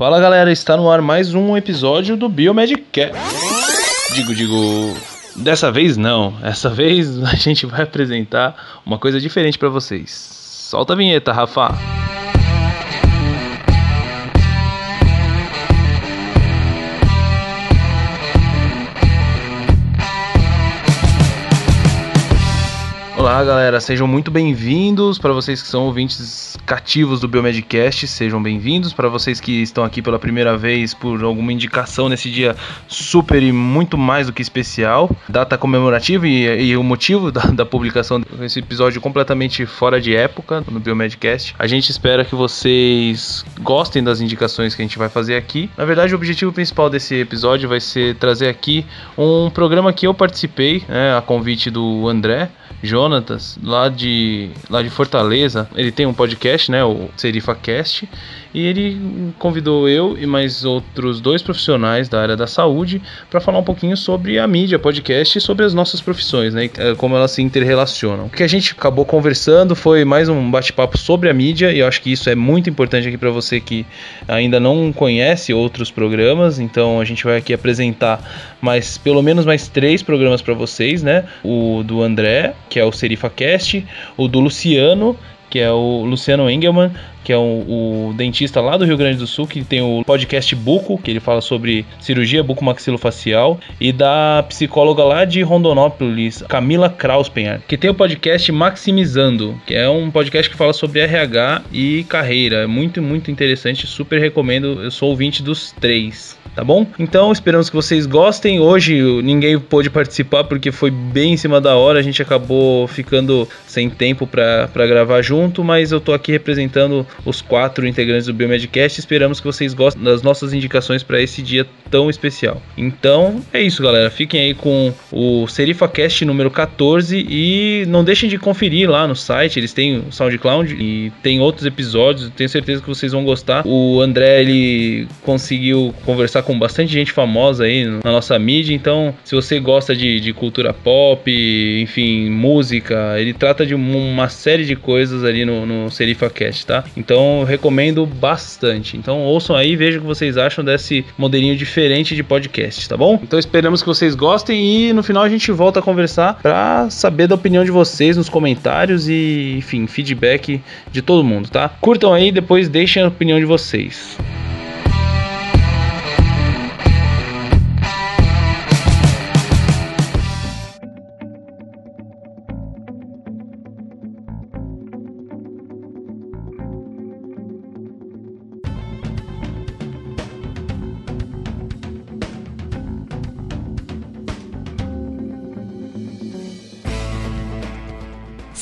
Fala galera, está no ar mais um episódio do Biomedcast. Digo, digo, dessa vez não. Essa vez a gente vai apresentar uma coisa diferente para vocês. Solta a vinheta, Rafa. Olá, galera, sejam muito bem-vindos. Para vocês que são ouvintes cativos do Biomedcast, sejam bem-vindos. Para vocês que estão aqui pela primeira vez por alguma indicação nesse dia super e muito mais do que especial, data comemorativa e, e o motivo da, da publicação desse episódio completamente fora de época no Biomedcast. A gente espera que vocês gostem das indicações que a gente vai fazer aqui. Na verdade, o objetivo principal desse episódio vai ser trazer aqui um programa que eu participei, né, a convite do André. Jonatas, lá de, lá de Fortaleza, ele tem um podcast, né, o Serifa Cast, e ele convidou eu e mais outros dois profissionais da área da saúde para falar um pouquinho sobre a mídia, podcast e sobre as nossas profissões, né, como elas se interrelacionam. O que a gente acabou conversando foi mais um bate-papo sobre a mídia, e eu acho que isso é muito importante aqui para você que ainda não conhece outros programas, então a gente vai aqui apresentar mais pelo menos mais três programas para vocês, né? O do André, que é o Serifa Cast, o do Luciano, que é o Luciano Engelman, que é o, o, dentista lá do Rio Grande do Sul, que tem o podcast Buco, que ele fala sobre cirurgia bucomaxilofacial, e da psicóloga lá de Rondonópolis, Camila Krauspenhar, que tem o podcast Maximizando, que é um podcast que fala sobre RH e carreira. É muito, muito interessante, super recomendo. Eu sou ouvinte dos três tá bom? Então esperamos que vocês gostem. Hoje ninguém pôde participar porque foi bem em cima da hora, a gente acabou ficando sem tempo para gravar junto, mas eu tô aqui representando os quatro integrantes do Biomedcast. Esperamos que vocês gostem das nossas indicações para esse dia tão especial. Então é isso, galera. Fiquem aí com o SerifaCast número 14 e não deixem de conferir lá no site. Eles têm o SoundCloud e tem outros episódios. Tenho certeza que vocês vão gostar. O André ele conseguiu conversar com bastante gente famosa aí na nossa mídia. Então, se você gosta de, de cultura pop, enfim, música, ele trata de uma série de coisas ali no, no SerifaCast, tá? Então, recomendo bastante. Então, ouçam aí vejam o que vocês acham desse modelinho diferente de podcast, tá bom? Então, esperamos que vocês gostem e no final a gente volta a conversar para saber da opinião de vocês nos comentários e, enfim, feedback de todo mundo, tá? Curtam aí, depois deixem a opinião de vocês.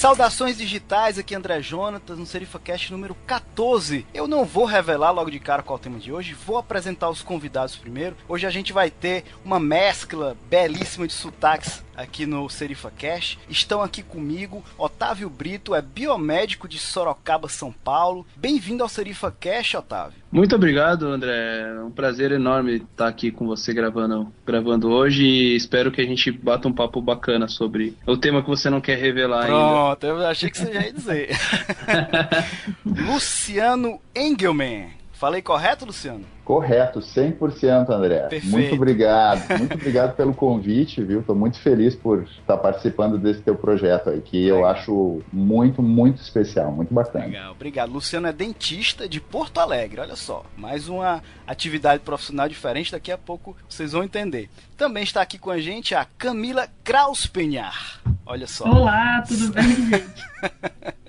Saudações digitais, aqui André Jonatas no SerifaCast número 14. Eu não vou revelar logo de cara qual é o tema de hoje, vou apresentar os convidados primeiro. Hoje a gente vai ter uma mescla belíssima de sotaques aqui no Serifa Cash. Estão aqui comigo Otávio Brito, é biomédico de Sorocaba, São Paulo. Bem-vindo ao Serifa Cash, Otávio. Muito obrigado, André. É um prazer enorme estar aqui com você gravando, gravando hoje e espero que a gente bata um papo bacana sobre o tema que você não quer revelar Pronto, ainda. Pronto, eu achei que você já ia dizer. Luciano Engelman. Falei correto, Luciano? Correto, 100%, André. Perfeito. Muito obrigado. Muito obrigado pelo convite, viu? Estou muito feliz por estar participando desse teu projeto aí, que Legal. eu acho muito, muito especial, muito bacana. Legal, obrigado. Luciano é dentista de Porto Alegre, olha só. Mais uma atividade profissional diferente, daqui a pouco vocês vão entender. Também está aqui com a gente a Camila Krauspenhar. Olha só. Olá, tudo bem, gente?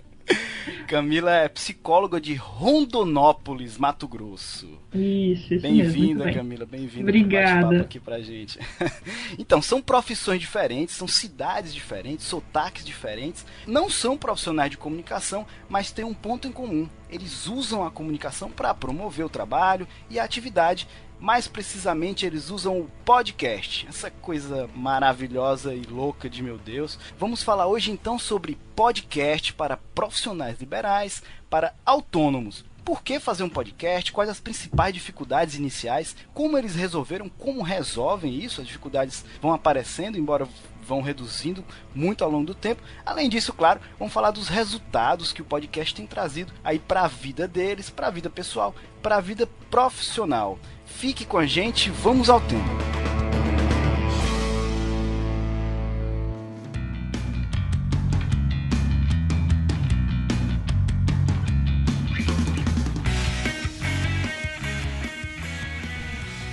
Camila é psicóloga de Rondonópolis, Mato Grosso. Isso, isso Bem-vinda, bem. Camila, bem-vinda. Obrigada. aqui pra gente. então, são profissões diferentes, são cidades diferentes, sotaques diferentes. Não são profissionais de comunicação, mas têm um ponto em comum. Eles usam a comunicação para promover o trabalho e a atividade mais precisamente, eles usam o podcast, essa coisa maravilhosa e louca de meu Deus. Vamos falar hoje então sobre podcast para profissionais liberais, para autônomos. Por que fazer um podcast? Quais as principais dificuldades iniciais? Como eles resolveram? Como resolvem isso? As dificuldades vão aparecendo, embora vão reduzindo muito ao longo do tempo. Além disso, claro, vamos falar dos resultados que o podcast tem trazido aí para a vida deles, para a vida pessoal, para a vida profissional. Fique com a gente, vamos ao tema.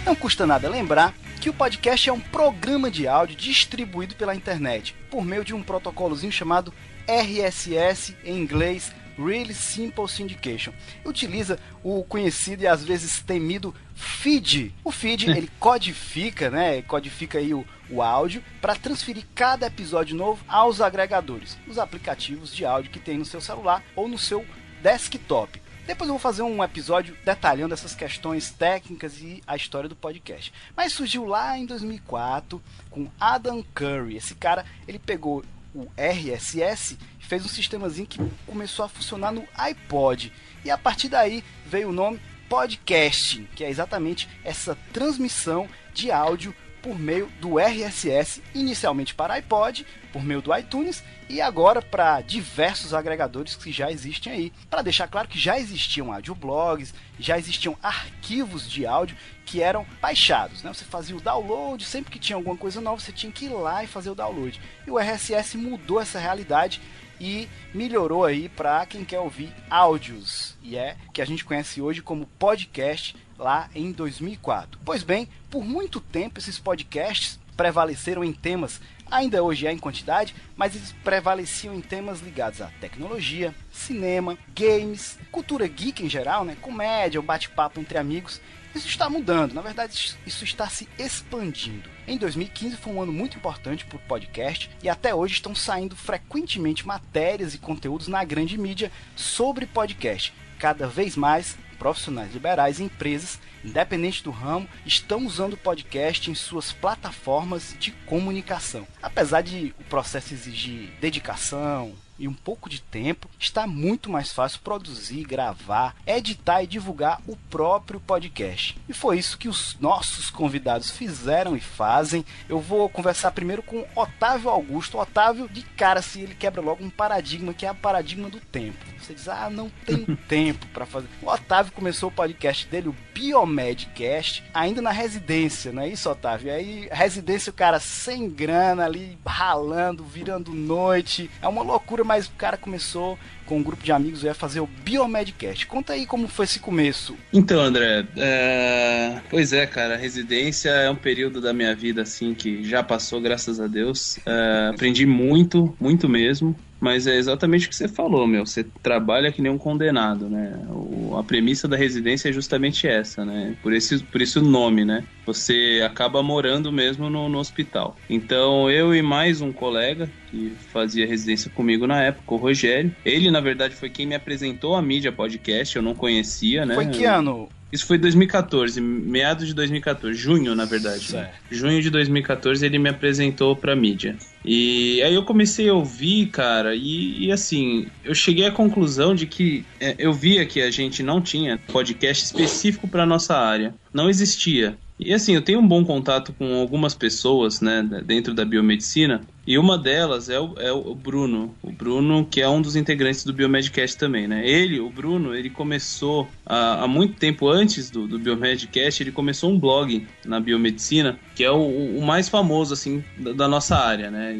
Não custa nada lembrar que o podcast é um programa de áudio distribuído pela internet por meio de um protocolozinho chamado RSS em inglês Really Simple Syndication. Utiliza o conhecido e às vezes temido feed. O feed ele codifica, né? Codifica aí o, o áudio para transferir cada episódio novo aos agregadores, os aplicativos de áudio que tem no seu celular ou no seu desktop. Depois eu vou fazer um episódio detalhando essas questões técnicas e a história do podcast. Mas surgiu lá em 2004 com Adam Curry. Esse cara, ele pegou o RSS e fez um sistemazinho que começou a funcionar no iPod. E a partir daí veio o nome podcasting, que é exatamente essa transmissão de áudio por meio do RSS, inicialmente para iPod, por meio do iTunes e agora para diversos agregadores que já existem aí. Para deixar claro que já existiam audioblogs, já existiam arquivos de áudio que eram baixados, né? Você fazia o download, sempre que tinha alguma coisa nova, você tinha que ir lá e fazer o download. E o RSS mudou essa realidade e melhorou aí para quem quer ouvir áudios. E é que a gente conhece hoje como podcast lá em 2004. Pois bem, por muito tempo esses podcasts prevaleceram em temas, ainda hoje é em quantidade, mas eles prevaleciam em temas ligados à tecnologia, cinema, games, cultura geek em geral, né, comédia, um bate-papo entre amigos. Isso está mudando, na verdade, isso está se expandindo. Em 2015 foi um ano muito importante para o podcast e até hoje estão saindo frequentemente matérias e conteúdos na grande mídia sobre podcast. Cada vez mais profissionais liberais e empresas, independente do ramo, estão usando o podcast em suas plataformas de comunicação. Apesar de o processo exigir dedicação, e um pouco de tempo, está muito mais fácil produzir, gravar, editar e divulgar o próprio podcast. E foi isso que os nossos convidados fizeram e fazem. Eu vou conversar primeiro com Otávio Augusto. Otávio, de cara, se ele quebra logo um paradigma que é o paradigma do tempo. Você diz, ah, não tenho tempo para fazer. O Otávio começou o podcast dele, o Biomedcast, ainda na residência, não é isso, Otávio? Aí, residência, o cara sem grana ali, ralando, virando noite. É uma loucura mas o cara começou com um grupo de amigos ia fazer o Biomedcast. Conta aí como foi esse começo. Então, André, é... pois é, cara, a residência é um período da minha vida assim que já passou, graças a Deus. É... Aprendi muito, muito mesmo. Mas é exatamente o que você falou, meu. Você trabalha que nem um condenado, né? O, a premissa da residência é justamente essa, né? Por, esse, por isso o nome, né? Você acaba morando mesmo no, no hospital. Então, eu e mais um colega que fazia residência comigo na época, o Rogério. Ele, na verdade, foi quem me apresentou a mídia podcast, eu não conhecia, né? Foi que ano? Isso foi 2014, meados de 2014, junho, na verdade. Junho de 2014 ele me apresentou pra mídia. E aí eu comecei a ouvir, cara, e, e assim, eu cheguei à conclusão de que é, eu via que a gente não tinha podcast específico para nossa área. Não existia. E assim, eu tenho um bom contato com algumas pessoas, né, dentro da biomedicina, e uma delas é o, é o Bruno. O Bruno, que é um dos integrantes do Biomedcast também, né? Ele, o Bruno, ele começou há, há muito tempo antes do, do Biomedcast, ele começou um blog na biomedicina, que é o, o mais famoso, assim, da, da nossa área, né?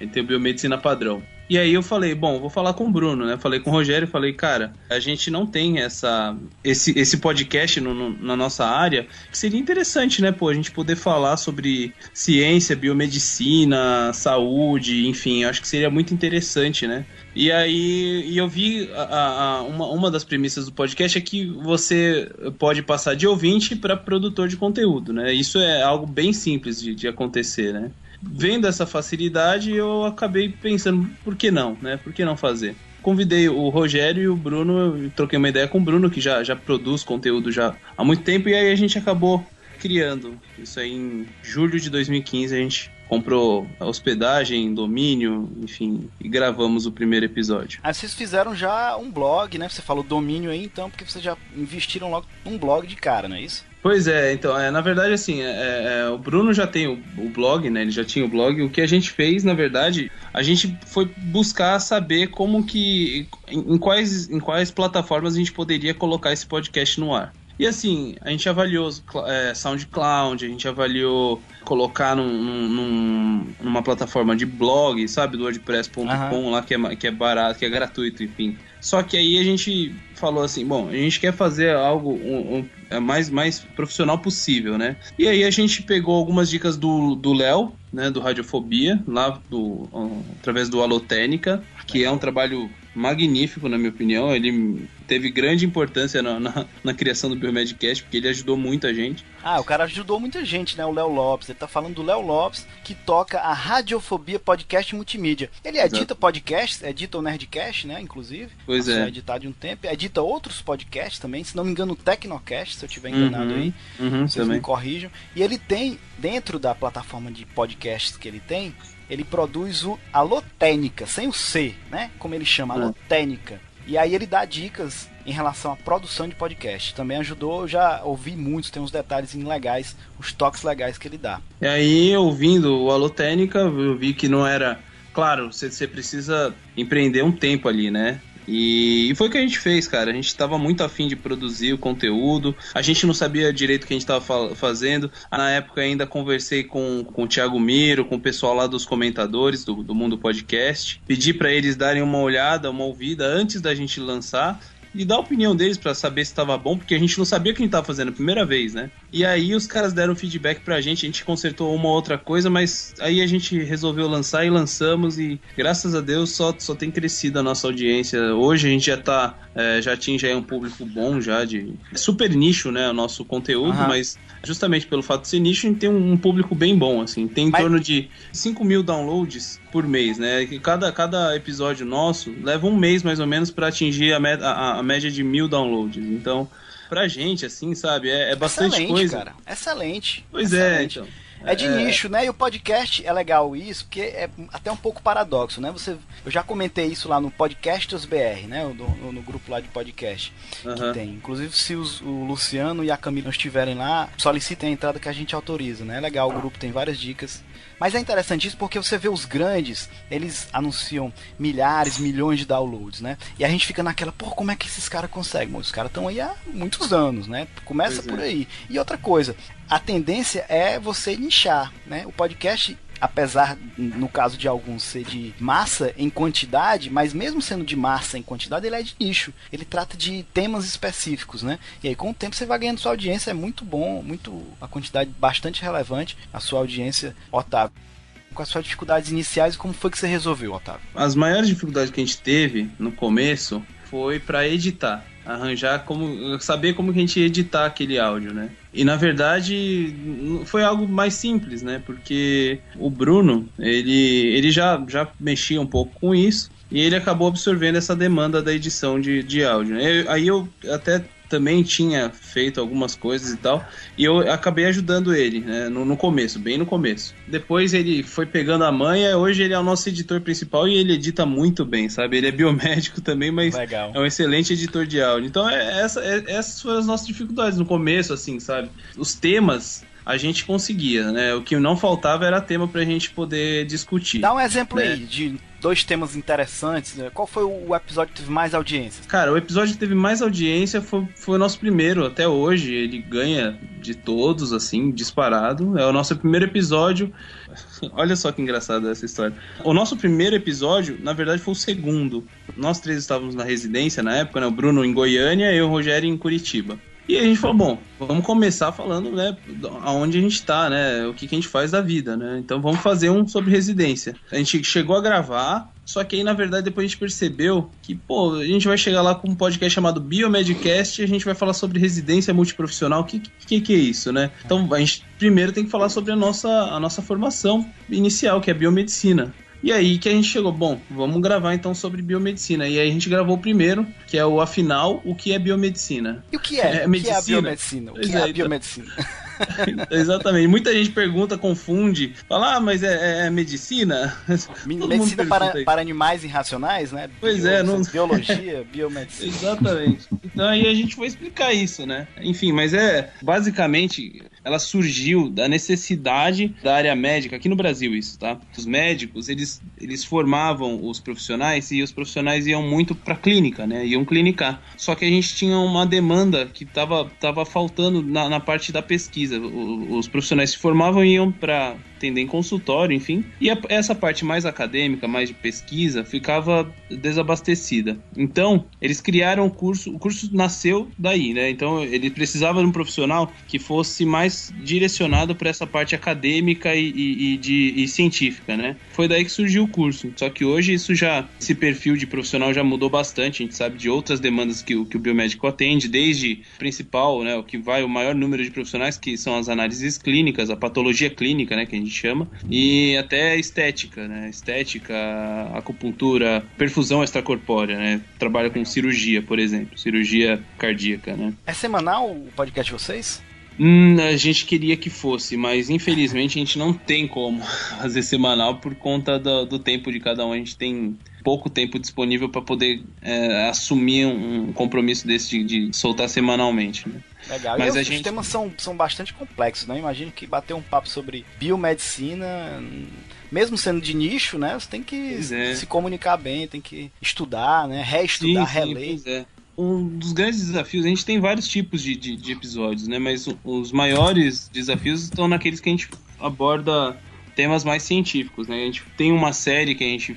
Ele tem o Biomedicina Padrão. E aí eu falei, bom, vou falar com o Bruno, né? Falei com o Rogério, falei, cara, a gente não tem essa esse, esse podcast no, no, na nossa área, que seria interessante, né, pô, a gente poder falar sobre ciência, biomedicina, saúde, enfim, acho que seria muito interessante, né? E aí e eu vi a, a, uma, uma das premissas do podcast é que você pode passar de ouvinte para produtor de conteúdo, né? Isso é algo bem simples de, de acontecer, né? Vendo essa facilidade, eu acabei pensando, por que não, né? Por que não fazer? Convidei o Rogério e o Bruno, troquei uma ideia com o Bruno, que já, já produz conteúdo já há muito tempo, e aí a gente acabou criando. Isso aí em julho de 2015 a gente comprou hospedagem, domínio, enfim, e gravamos o primeiro episódio. Aí vocês fizeram já um blog, né? Você falou domínio aí então, porque vocês já investiram logo num blog de cara, não é isso? Pois é, então, é, na verdade, assim, é, é, o Bruno já tem o, o, blog, né? Ele já tinha o blog. O que a gente fez, na verdade, a gente foi buscar saber como que. em, em quais, em quais plataformas a gente poderia colocar esse podcast no ar. E assim, a gente avaliou é, SoundCloud, a gente avaliou colocar num, num, numa plataforma de blog, sabe, do WordPress.com uhum. lá que é, que é barato, que é gratuito, enfim. Só que aí a gente falou assim, bom, a gente quer fazer algo um, um, é mais, mais profissional possível, né? E aí a gente pegou algumas dicas do Léo, né, do Radiofobia, lá do, através do Alotênica, que é um trabalho magnífico, na minha opinião. Ele teve grande importância na, na, na criação do Biomedcast, porque ele ajudou muita gente. Ah, o cara ajudou muita gente, né? O Léo Lopes. Ele tá falando do Léo Lopes, que toca a Radiofobia Podcast Multimídia. Ele edita podcasts, edita o Nerdcast, né? Inclusive. Pois é. editar de um tempo. Edita outros podcasts também, se não me engano, o Tecnocast, se eu tiver enganado uhum, aí. Uhum, vocês também. me corrijam. E ele tem, dentro da plataforma de podcasts que ele tem, ele produz o Alotênica, sem o C, né? Como ele chama, hum. Alotênica. E aí ele dá dicas em relação à produção de podcast. Também ajudou, eu já ouvi muitos, tem uns detalhes legais, os toques legais que ele dá. E aí, ouvindo o Alotênica, eu vi que não era. Claro, você precisa empreender um tempo ali, né? E, e, foi o que a gente fez, cara. A gente estava muito afim de produzir o conteúdo. A gente não sabia direito o que a gente estava fazendo. Na época ainda conversei com, com o Thiago Miro, com o pessoal lá dos comentadores do, do Mundo Podcast. Pedi para eles darem uma olhada, uma ouvida antes da gente lançar e dar a opinião deles para saber se estava bom, porque a gente não sabia o que a gente tava fazendo a primeira vez, né? E aí os caras deram feedback pra gente, a gente consertou uma outra coisa, mas aí a gente resolveu lançar e lançamos e graças a Deus só, só tem crescido a nossa audiência. Hoje a gente já tá, é, já atinge aí um público bom já de super nicho, né, o nosso conteúdo, uhum. mas justamente pelo fato de ser nicho, a gente tem um, público bem bom, assim, tem em mas... torno de 5 mil downloads por mês, né? Cada, cada episódio nosso leva um mês mais ou menos para atingir a, a, a média de mil downloads. Então, pra gente, assim, sabe, é, é bastante Excelente, coisa. cara. Excelente. Pois é, Excelente. é, então. É de é... nicho, né? E o podcast é legal isso, porque é até um pouco paradoxo, né? Você, eu já comentei isso lá no Podcasters BR, né? No, no, grupo lá de podcast uhum. que tem. Inclusive, se os, o Luciano e a Camila estiverem lá, solicitem a entrada que a gente autoriza, né? É legal, o grupo tem várias dicas mas é interessante isso porque você vê os grandes, eles anunciam milhares, milhões de downloads, né? E a gente fica naquela, pô, como é que esses caras conseguem? Os caras estão aí há muitos anos, né? Começa pois por é. aí. E outra coisa, a tendência é você nichar, né? O podcast apesar no caso de alguns ser de massa em quantidade, mas mesmo sendo de massa em quantidade, ele é de nicho. Ele trata de temas específicos, né? E aí com o tempo você vai ganhando sua audiência, é muito bom, muito a quantidade bastante relevante, a sua audiência, Otávio. Com as suas dificuldades iniciais, como foi que você resolveu, Otávio? As maiores dificuldades que a gente teve no começo foi para editar arranjar como saber como que a gente ia editar aquele áudio, né? E na verdade foi algo mais simples, né? Porque o Bruno, ele ele já já mexia um pouco com isso e ele acabou absorvendo essa demanda da edição de, de áudio. Né? Aí eu até também tinha feito algumas coisas e tal, e eu acabei ajudando ele né, no, no, começo, bem no começo. Depois ele foi pegando a manha, hoje ele é o nosso editor principal e ele edita muito bem, sabe? Ele é biomédico também, mas Legal. é um excelente editor de áudio. Então é, essa, é, essas foram as nossas dificuldades no começo, assim, sabe? Os temas a gente conseguia, né? O que não faltava era tema pra gente poder discutir. Dá um exemplo né? aí de dois temas interessantes. Né? Qual foi o episódio que teve mais audiência? Cara, o episódio que teve mais audiência foi, foi o nosso primeiro até hoje. Ele ganha de todos, assim, disparado. É o nosso primeiro episódio. Olha só que engraçada essa história. O nosso primeiro episódio, na verdade, foi o segundo. Nós três estávamos na residência na época, né? O Bruno em Goiânia e o Rogério em Curitiba. E a gente falou, bom, vamos começar falando, né, aonde a gente tá, né, o que, que a gente faz da vida, né? Então vamos fazer um sobre residência. A gente chegou a gravar, só que aí, na verdade, depois a gente percebeu que, pô, a gente vai chegar lá com um podcast chamado Biomedcast e a gente vai falar sobre residência multiprofissional. O que, que, que é isso, né? Então, a gente primeiro tem que falar sobre a nossa, a nossa formação inicial, que é biomedicina. E aí que a gente chegou, bom, vamos gravar então sobre biomedicina. E aí a gente gravou o primeiro, que é o Afinal, o que é biomedicina? E o que é? é, medicina? O que é a biomedicina? O que é, é a então. biomedicina? Exatamente. Muita gente pergunta, confunde, fala, ah, mas é, é, é medicina? medicina para, para animais irracionais, né? Pois Bio, é, não... biologia, biomedicina. Exatamente. Então aí a gente foi explicar isso, né? Enfim, mas é basicamente ela surgiu da necessidade da área médica, aqui no Brasil isso, tá? Os médicos, eles, eles formavam os profissionais e os profissionais iam muito para clínica, né? Iam clinicar. Só que a gente tinha uma demanda que tava, tava faltando na, na parte da pesquisa. O, os profissionais se formavam e iam para atender em consultório, enfim. E a, essa parte mais acadêmica, mais de pesquisa, ficava desabastecida. Então, eles criaram o curso, o curso nasceu daí, né? Então, ele precisava de um profissional que fosse mais direcionado para essa parte acadêmica e, e, e de, e científica, né? Foi daí que surgiu o curso. Só que hoje isso já, esse perfil de profissional já mudou bastante. A gente sabe de outras demandas que que o biomédico atende, desde principal, né? O que vai o maior número de profissionais, que são as análises clínicas, a patologia clínica, né? Que a gente chama, e até estética, né? Estética, acupuntura, perfusão extracorpórea, né? Trabalha com cirurgia, por exemplo, cirurgia cardíaca, né? É semanal o podcast de vocês? Hum, a gente queria que fosse, mas infelizmente a gente não tem como fazer semanal por conta do, do tempo de cada um. A gente tem pouco tempo disponível para poder é, assumir um compromisso desse de, de soltar semanalmente. Né? Legal. Mas e os gente... temas são, são bastante complexos, né? Imagino que bater um papo sobre biomedicina, mesmo sendo de nicho, né? Você tem que é. se comunicar bem, tem que estudar, né? Reestudar, sim, sim, reler. É. Um dos grandes desafios, a gente tem vários tipos de, de, de episódios, né? Mas os maiores desafios estão naqueles que a gente aborda temas mais científicos, né? A gente tem uma série que a gente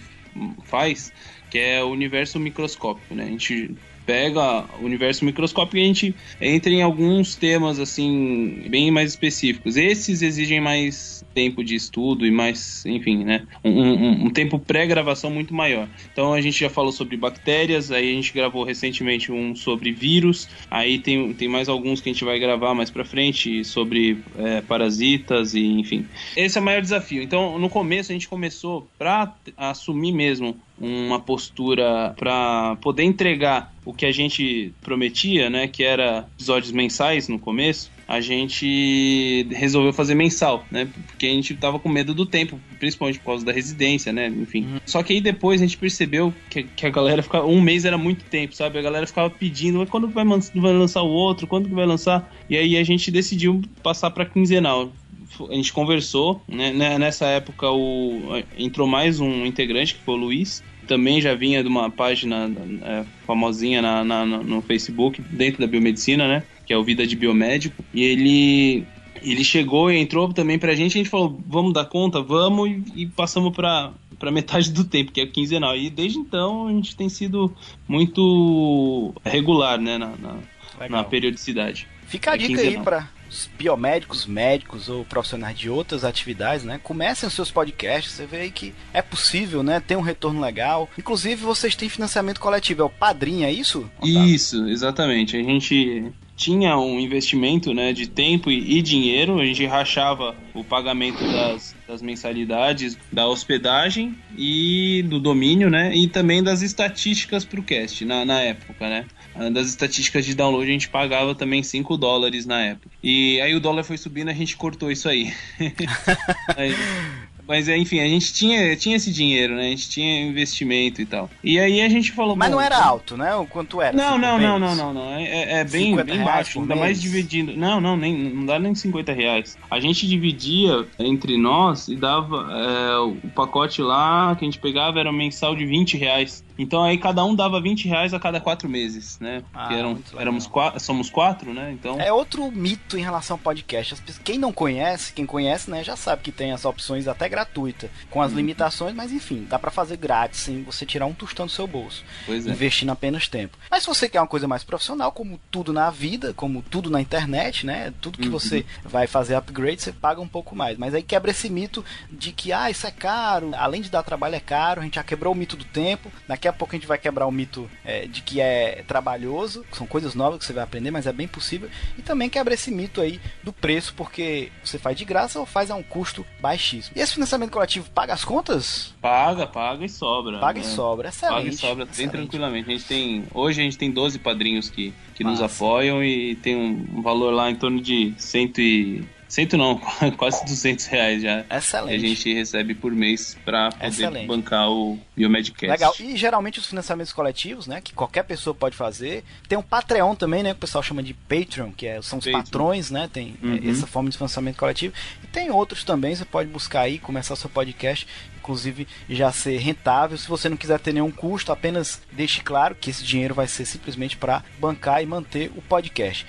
faz, que é o universo microscópico, né? A gente pega o universo microscópico e a gente entra em alguns temas assim bem mais específicos. Esses exigem mais tempo de estudo e mais, enfim, né, um, um, um tempo pré-gravação muito maior. Então a gente já falou sobre bactérias, aí a gente gravou recentemente um sobre vírus, aí tem, tem mais alguns que a gente vai gravar mais para frente sobre é, parasitas e enfim. Esse é o maior desafio. Então no começo a gente começou para assumir mesmo uma postura para poder entregar o que a gente prometia, né, que era episódios mensais no começo, a gente resolveu fazer mensal, né? Porque a gente tava com medo do tempo, principalmente por causa da residência, né? Enfim. Uhum. Só que aí depois a gente percebeu que, que, a galera ficava. Um mês era muito tempo, sabe? A galera ficava pedindo, quando vai, vai lançar o outro? Quando que vai lançar? E aí a gente decidiu passar para quinzenal a gente conversou, né? Nessa época o, entrou mais um integrante, que foi o Luiz, também já vinha de uma página é, famosinha na, na, no Facebook, dentro da biomedicina, né? Que é o Vida de Biomédico. E ele ele chegou e entrou também pra gente, a gente falou, vamos dar conta, vamos, e, e passamos pra, pra metade do tempo, que é quinzenal. E desde então a gente tem sido muito regular, né, na, na, na periodicidade. Fica a é dica quinzenal. aí pra os biomédicos, médicos ou profissionais de outras atividades, né? Comecem os seus podcasts, você vê aí que é possível, né? Tem um retorno legal. Inclusive, vocês têm financiamento coletivo, é o Padrinho, é isso? Isso, exatamente. A gente tinha um investimento né, de tempo e, e, dinheiro, a gente rachava o pagamento das, das mensalidades, da hospedagem e do domínio, né? E também das estatísticas para o cast na, na época, né? Das estatísticas de download a gente pagava também 5 dólares na época. E aí o dólar foi subindo a gente cortou isso aí. aí mas enfim, a gente tinha, tinha esse dinheiro, né? A gente tinha investimento e tal. E aí a gente falou. Mas não era alto, né? O quanto era? Não, não, não, não, não, não, É, é bem, bem baixo. Ainda mais dividindo. Não, não, nem, não dá nem 50 reais. A gente dividia entre nós e dava. É, o pacote lá que a gente pegava era mensal de 20 reais. Então aí cada um dava 20 reais a cada quatro meses, né? Porque ah, eram, éramos quatro, somos quatro, né? Então... É outro mito em relação ao podcast. Quem não conhece, quem conhece, né, já sabe que tem as opções até gratuita, com as uhum. limitações, mas enfim, dá para fazer grátis sem você tirar um tostão do seu bolso. Pois é. Investindo apenas tempo. Mas se você quer uma coisa mais profissional, como tudo na vida, como tudo na internet, né? Tudo que uhum. você vai fazer upgrade, você paga um pouco mais. Mas aí quebra esse mito de que, ah, isso é caro, além de dar trabalho é caro, a gente já quebrou o mito do tempo. Daqui Daqui a pouco a gente vai quebrar o mito é, de que é trabalhoso, são coisas novas que você vai aprender, mas é bem possível. E também quebra esse mito aí do preço, porque você faz de graça ou faz a um custo baixíssimo. E esse financiamento coletivo paga as contas? Paga, paga e sobra. Paga né? e sobra, excelente. Paga e sobra excelente. bem tranquilamente. A gente tem, hoje a gente tem 12 padrinhos que, que nos apoiam e tem um valor lá em torno de cento e Cento não, quase 200 reais já. Excelente. a gente recebe por mês para poder Excelente. bancar o Biomedcast. Legal. E geralmente os financiamentos coletivos, né, que qualquer pessoa pode fazer. Tem um Patreon também, né, que o pessoal chama de Patreon, que é, são os Patreon. patrões, né, tem é, uhum. essa forma de financiamento coletivo. E tem outros também, você pode buscar aí, começar seu podcast inclusive já ser rentável. Se você não quiser ter nenhum custo, apenas deixe claro que esse dinheiro vai ser simplesmente para bancar e manter o podcast.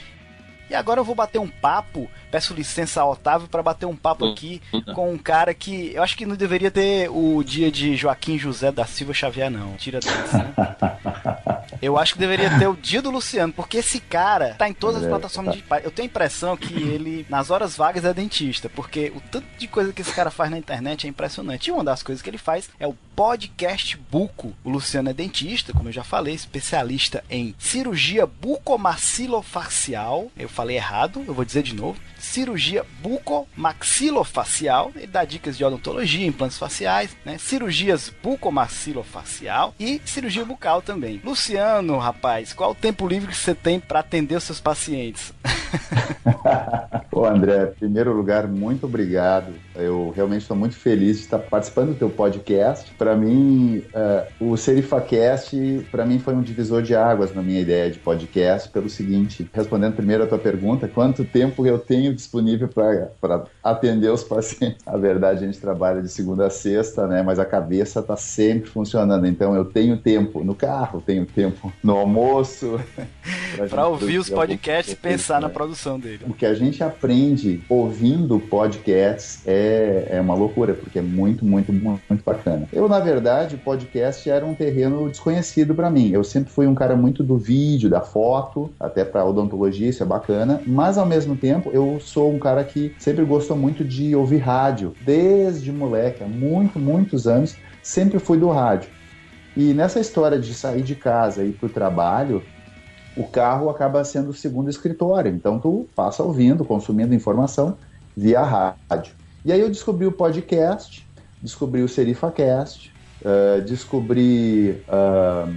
E agora eu vou bater um papo, peço licença ao Otávio para bater um papo aqui com um cara que eu acho que não deveria ter o dia de Joaquim José da Silva Xavier, não. Tira dessa. Né? Eu acho que deveria ter o dia do Luciano, porque esse cara tá em todas as é, plataformas tá. digitais. Eu tenho a impressão que ele, nas horas vagas, é dentista, porque o tanto de coisa que esse cara faz na internet é impressionante. E uma das coisas que ele faz é o podcast buco. O Luciano é dentista, como eu já falei, especialista em cirurgia bucomaxilofacial. Eu falei errado, eu vou dizer de novo. Cirurgia bucomaxilofacial. Ele dá dicas de odontologia, implantes faciais, né? cirurgias bucomaxilofacial e cirurgia bucal também. Luciano, rapaz, qual o tempo livre que você tem para atender os seus pacientes? Ô André, em primeiro lugar, muito obrigado. Eu realmente estou muito feliz de estar participando do teu podcast. Para mim, uh, o SerifaCast, para mim, foi um divisor de águas na minha ideia de podcast, pelo seguinte, respondendo primeiro a tua pergunta, quanto tempo eu tenho disponível para atender os pacientes? A verdade, a gente trabalha de segunda a sexta, né? Mas a cabeça está sempre funcionando. Então, eu tenho tempo no carro, tenho tempo no almoço. para ouvir os podcasts e pensar na produção dele. O que a gente aprende ouvindo podcasts é, é uma loucura, porque é muito, muito, muito bacana. Eu, na verdade, podcast era um terreno desconhecido para mim. Eu sempre fui um cara muito do vídeo, da foto, até para odontologia, isso é bacana, mas ao mesmo tempo eu sou um cara que sempre gostou muito de ouvir rádio. Desde moleque, há muito, muitos anos, sempre fui do rádio. E nessa história de sair de casa e ir pro trabalho, o carro acaba sendo o segundo escritório. Então tu passa ouvindo, consumindo informação via rádio. E aí eu descobri o podcast, descobri o SerifaCast, uh, descobri uh,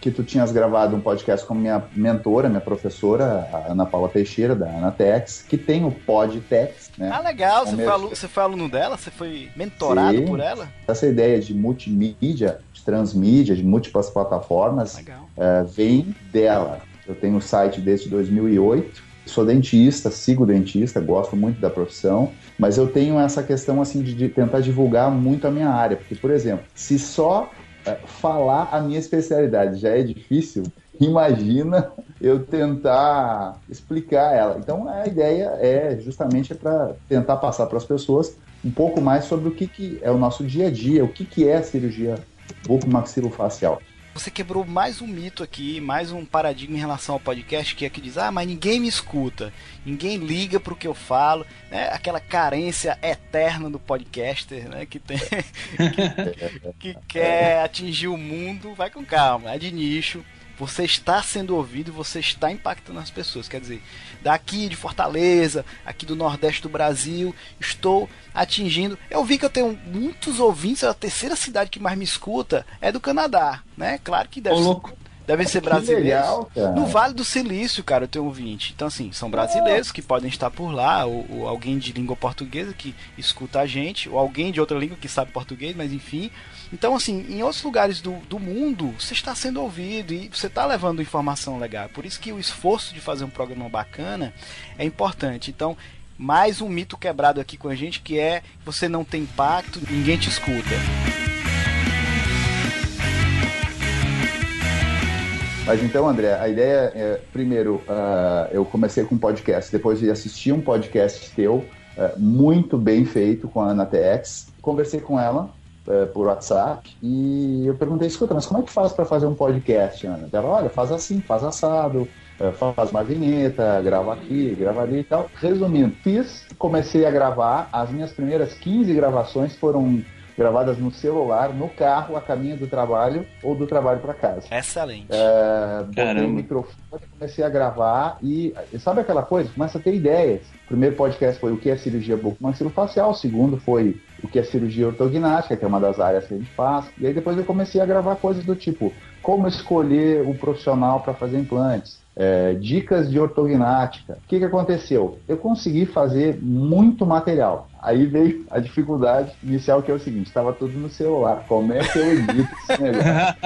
que tu tinhas gravado um podcast com minha mentora, minha professora, a Ana Paula Teixeira, da Anatex, que tem o Podtex. Né? Ah, legal. Você, foi aluno, você foi aluno dela? Você foi mentorado Sim. por ela? Essa ideia de multimídia, de transmídia, de múltiplas plataformas, uh, vem dela. Eu tenho um site desde 2008. Sou dentista, sigo dentista, gosto muito da profissão, mas eu tenho essa questão assim de, tentar divulgar muito a minha área, porque por exemplo, se só é, falar a minha especialidade já é difícil, imagina eu tentar explicar ela. Então a ideia é justamente para tentar passar para as pessoas um pouco mais sobre o que, que é o nosso dia a dia, o que, que é a cirurgia bucomaxilofacial. Você quebrou mais um mito aqui, mais um paradigma em relação ao podcast, que é que diz, ah, mas ninguém me escuta, ninguém liga pro que eu falo, né? Aquela carência eterna do podcaster, né? Que tem. que, que quer atingir o mundo, vai com calma, é de nicho você está sendo ouvido e você está impactando as pessoas. Quer dizer, daqui de Fortaleza, aqui do Nordeste do Brasil, estou atingindo. Eu vi que eu tenho muitos ouvintes, a terceira cidade que mais me escuta é do Canadá, né? Claro que deve Ô, ser. Devem ser brasileiros. Legal, no Vale do Silício, cara, eu tenho ouvinte. Então, assim, são brasileiros que podem estar por lá, ou, ou, alguém de língua portuguesa que escuta a gente, ou alguém de outra língua que sabe português, mas enfim. Então, assim, em outros lugares do, do mundo, você está sendo ouvido e você está levando informação legal. Por isso que o esforço de fazer um programa bacana é importante. Então, mais um mito quebrado aqui com a gente que é você não tem impacto, ninguém te escuta. Mas então, André, a ideia é, primeiro, uh, eu comecei com um podcast, depois de assistir um podcast teu, uh, muito bem feito com a Ana TX. Conversei com ela uh, por WhatsApp e eu perguntei, escuta, mas como é que faz para fazer um podcast, Ana? Ela, olha, faz assim, faz assado, faz uma vinheta, grava aqui, grava ali e tal. Resumindo, fiz, comecei a gravar, as minhas primeiras 15 gravações foram gravadas no celular, no carro, a caminho do trabalho ou do trabalho para casa. Excelente. É, botei o microfone, comecei a gravar e sabe aquela coisa? Começa a ter ideias. O primeiro podcast foi o que é cirurgia bucomaxilofacial, o segundo foi o que é cirurgia ortognática, que é uma das áreas que a gente faz. E aí depois eu comecei a gravar coisas do tipo como escolher o profissional para fazer implantes, é, dicas de ortognática. O que, que aconteceu? Eu consegui fazer muito material. Aí veio a dificuldade inicial, que é o seguinte: estava tudo no celular. Como é que eu edito esse negócio?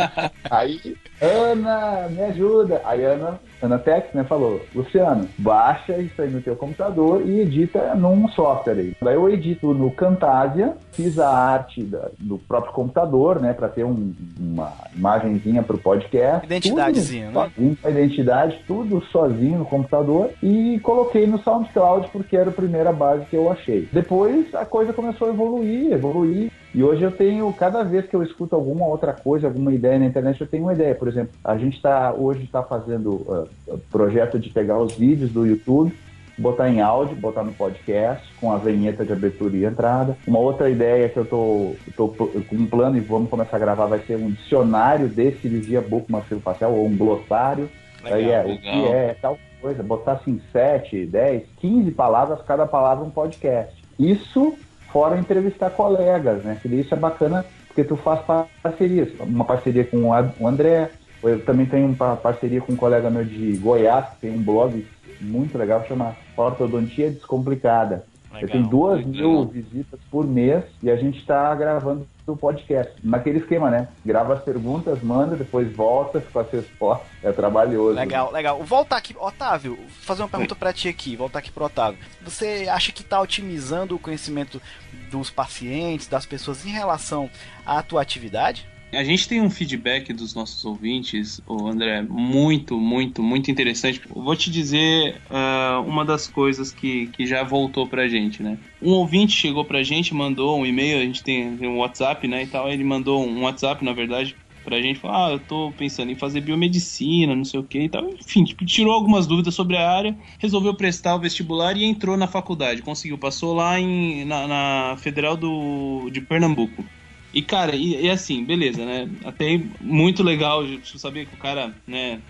Aí, Ana, me ajuda. Aí, Ana, Ana Tex, né, falou: Luciano, baixa isso aí no teu computador e edita num software aí. Daí eu edito no Camtasia, fiz a arte da, do próprio computador, né, para ter um, uma imagenzinha para o podcast. Identidadezinha, né? A identidade, tudo sozinho no computador e coloquei no SoundCloud porque era a primeira base que eu achei. Depois a coisa começou a evoluir, evoluir. E hoje eu tenho, cada vez que eu escuto alguma outra coisa, alguma ideia na internet, eu tenho uma ideia. Por exemplo, a gente está hoje está fazendo uh, projeto de pegar os vídeos do YouTube, botar em áudio, botar no podcast, com a vinheta de abertura e entrada. Uma outra ideia que eu tô, tô com um plano e vamos começar a gravar vai ser um dicionário de cirurgia bucomaxilofacial ou um glossário. Legal, Aí é legal. o que é tal coisa, botar assim 7, 10, 15 palavras, cada palavra um podcast. Isso fora entrevistar colegas, né? Que isso é bacana porque tu faz parcerias. Uma parceria com o André, eu também tenho uma parceria com um colega meu de Goiás, que tem um blog muito legal, chama Ortodontia Descomplicada. Legal, eu tenho duas mil visitas por mês e a gente está gravando o podcast. Naquele esquema, né? Grava as perguntas, manda, depois volta com as respostas. É trabalhoso. Legal, legal. Voltar aqui, Otávio, vou fazer uma pergunta para ti aqui, voltar aqui pro Otávio. Você acha que está otimizando o conhecimento dos pacientes, das pessoas em relação à tua atividade? A gente tem um feedback dos nossos ouvintes, o André, muito, muito, muito interessante. Vou te dizer uh, uma das coisas que, que já voltou pra gente, né? Um ouvinte chegou pra gente, mandou um e-mail, a gente tem, tem um WhatsApp, né, e tal, ele mandou um WhatsApp, na verdade, pra gente, falou, ah, eu tô pensando em fazer biomedicina, não sei o que e tal. Enfim, tipo, tirou algumas dúvidas sobre a área, resolveu prestar o vestibular e entrou na faculdade. Conseguiu, passou lá em, na, na Federal do, de Pernambuco. E, cara, e, e, assim, beleza, né? Até muito legal saber que o cara, né,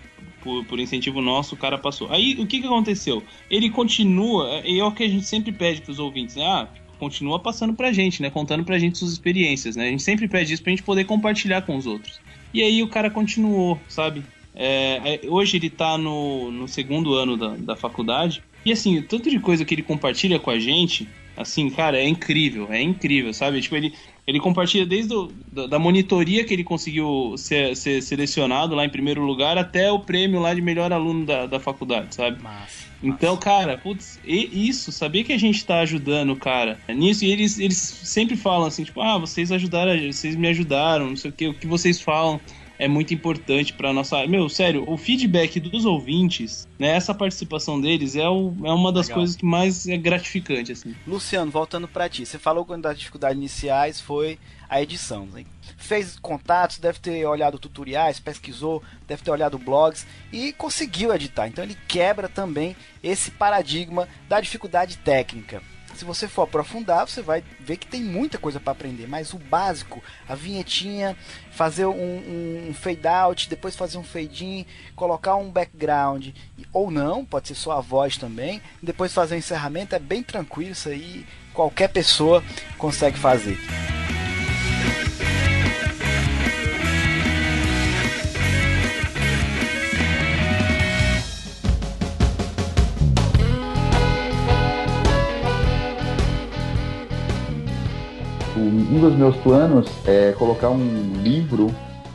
por, por, incentivo nosso, o cara passou. Aí, o que que aconteceu? Ele continua, e é o que a gente sempre pede pros ouvintes, né? Ah, continua passando pra gente, né? Contando pra gente suas experiências, né? A gente sempre pede isso pra gente poder compartilhar com os outros. E aí o cara continuou, sabe? É, é hoje ele tá no, no segundo ano da, da faculdade. E assim, tanto de coisa que ele compartilha com a gente, assim, cara, é incrível, é incrível, sabe? Tipo, ele, ele compartilha desde o, da, da, monitoria que ele conseguiu ser, ser, selecionado lá em primeiro lugar até o prêmio lá de melhor aluno da, da faculdade, sabe? Massa, então, massa. cara, putz, isso, saber que a gente tá ajudando o cara nisso, e eles, eles sempre falam assim, tipo, ah, vocês ajudaram, vocês me ajudaram, não sei o que, o que vocês falam é muito importante para nossa área. Meu, sério, o feedback dos ouvintes, né, essa participação deles é, o, é uma das Legal. coisas que mais é gratificante, assim. Luciano, voltando para ti, você falou que uma das dificuldades iniciais foi a edição, né? Fez contatos, deve ter olhado tutoriais, pesquisou, deve ter olhado blogs e conseguiu editar. Então ele quebra também esse paradigma da dificuldade técnica se você for aprofundar, você vai ver que tem muita coisa para aprender. Mas o básico, a vinhetinha, fazer um, um fade out, depois fazer um fade in, colocar um background, ou não, pode ser só a voz também, depois fazer o encerramento, é bem tranquilo isso aí, qualquer pessoa consegue fazer. Um dos meus planos é colocar um livro,